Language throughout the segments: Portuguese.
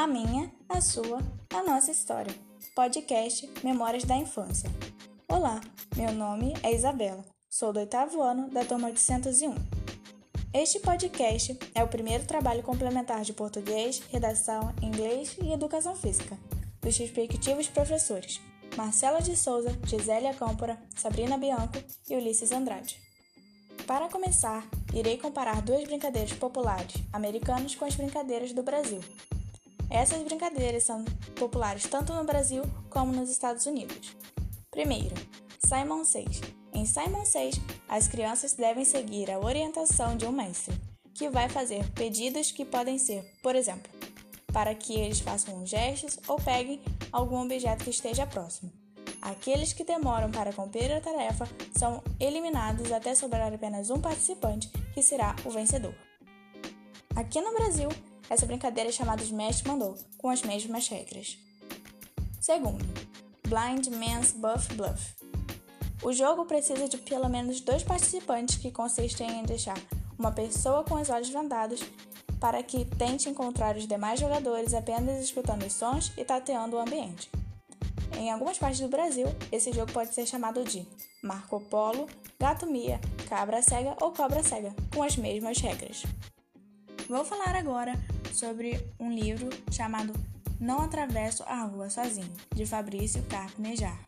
A minha, a sua, a nossa história. Podcast Memórias da Infância. Olá, meu nome é Isabela, sou do oitavo ano da turma 801. Este podcast é o primeiro trabalho complementar de português, redação, inglês e educação física, dos respectivos professores Marcela de Souza, Gisélia Câmpora, Sabrina Bianco e Ulisses Andrade. Para começar, irei comparar duas brincadeiras populares americanas com as brincadeiras do Brasil. Essas brincadeiras são populares tanto no Brasil como nos Estados Unidos. Primeiro, Simon Says. Em Simon Says, as crianças devem seguir a orientação de um mestre, que vai fazer pedidos que podem ser, por exemplo, para que eles façam gestos ou peguem algum objeto que esteja próximo. Aqueles que demoram para cumprir a tarefa são eliminados até sobrar apenas um participante, que será o vencedor. Aqui no Brasil, essa brincadeira é chamada de Mestre Mandou, com as mesmas regras. Segundo, Blind Man's Buff Bluff. O jogo precisa de pelo menos dois participantes, que consistem em deixar uma pessoa com os olhos vendados para que tente encontrar os demais jogadores apenas escutando os sons e tateando o ambiente. Em algumas partes do Brasil, esse jogo pode ser chamado de Marco Polo, Gato Mia, Cabra Cega ou Cobra Cega, com as mesmas regras. Vou falar agora sobre um livro chamado Não Atravesso a Rua Sozinho, de Fabrício Carpinejar.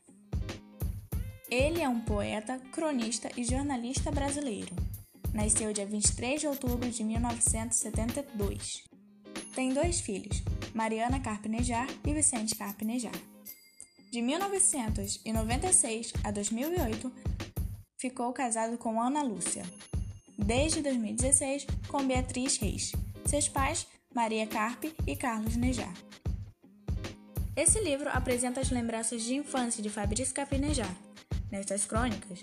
Ele é um poeta, cronista e jornalista brasileiro. Nasceu dia 23 de outubro de 1972. Tem dois filhos, Mariana Carpinejar e Vicente Carpinejar. De 1996 a 2008, ficou casado com Ana Lúcia. Desde 2016, com Beatriz Reis. Seus pais, Maria Carpe e Carlos Nejar. Esse livro apresenta as lembranças de infância de Fabrício Carpinejar. Nestas crônicas,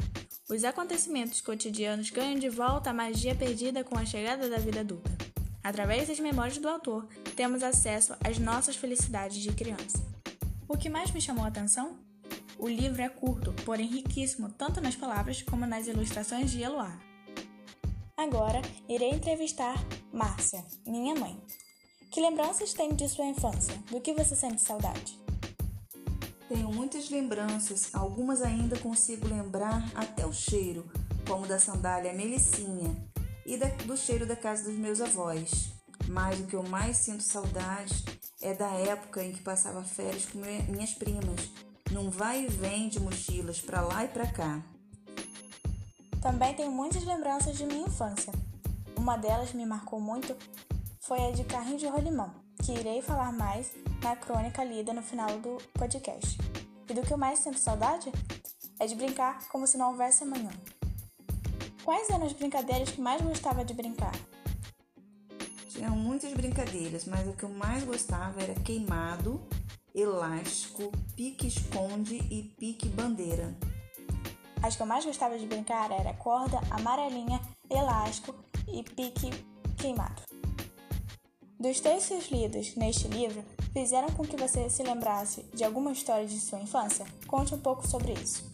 os acontecimentos cotidianos ganham de volta a magia perdida com a chegada da vida adulta. Através das memórias do autor, temos acesso às nossas felicidades de criança. O que mais me chamou a atenção? O livro é curto, porém riquíssimo tanto nas palavras como nas ilustrações de Eloá. Agora, irei entrevistar Márcia, minha mãe. Que lembranças tem de sua infância? Do que você sente saudade? Tenho muitas lembranças, algumas ainda consigo lembrar até o cheiro, como da sandália Melicinha e da, do cheiro da casa dos meus avós. Mas o que eu mais sinto saudade é da época em que passava férias com minhas primas, num vai e vem de mochilas para lá e para cá. Também tenho muitas lembranças de minha infância. Uma delas me marcou muito foi a de carrinho de rolimão, que irei falar mais na crônica lida no final do podcast. E do que eu mais sinto saudade? É de brincar como se não houvesse amanhã. Quais eram as brincadeiras que mais gostava de brincar? Tinham muitas brincadeiras, mas o que eu mais gostava era queimado, elástico, pique-esconde e pique-bandeira. As que eu mais gostava de brincar era corda, amarelinha, elástico e pique queimado. Dos textos lidos neste livro, fizeram com que você se lembrasse de alguma história de sua infância? Conte um pouco sobre isso.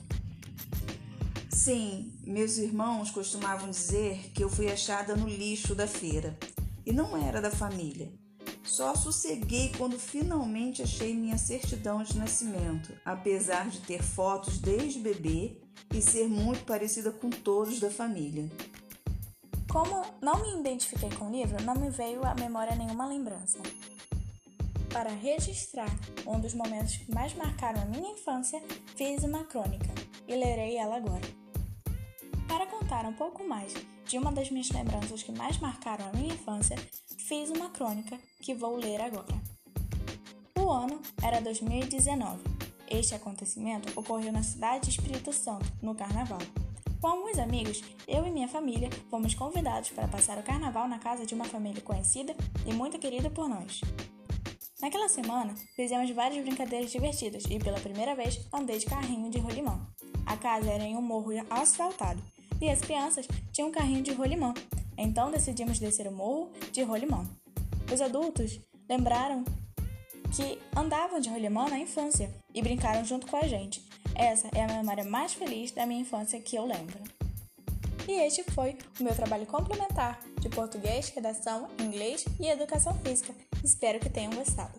Sim, meus irmãos costumavam dizer que eu fui achada no lixo da feira e não era da família. Só sosseguei quando finalmente achei minha certidão de nascimento, apesar de ter fotos desde bebê e ser muito parecida com todos da família. Como não me identifiquei com o livro, não me veio à memória nenhuma lembrança. Para registrar um dos momentos que mais marcaram a minha infância, fiz uma crônica e lerei ela agora. Para contar um pouco mais de uma das minhas lembranças que mais marcaram a minha infância, fiz uma crônica que vou ler agora. O ano era 2019. Este acontecimento ocorreu na cidade de Espírito Santo, no Carnaval. Com alguns amigos, eu e minha família fomos convidados para passar o carnaval na casa de uma família conhecida e muito querida por nós. Naquela semana, fizemos várias brincadeiras divertidas e pela primeira vez andei de carrinho de rolimão. A casa era em um morro asfaltado e as crianças tinham um carrinho de rolimão. Então decidimos descer o morro de rolimão. Os adultos lembraram que andavam de rolimã na infância e brincaram junto com a gente. Essa é a memória mais feliz da minha infância que eu lembro. E este foi o meu trabalho complementar de português, redação, inglês e educação física. Espero que tenham gostado.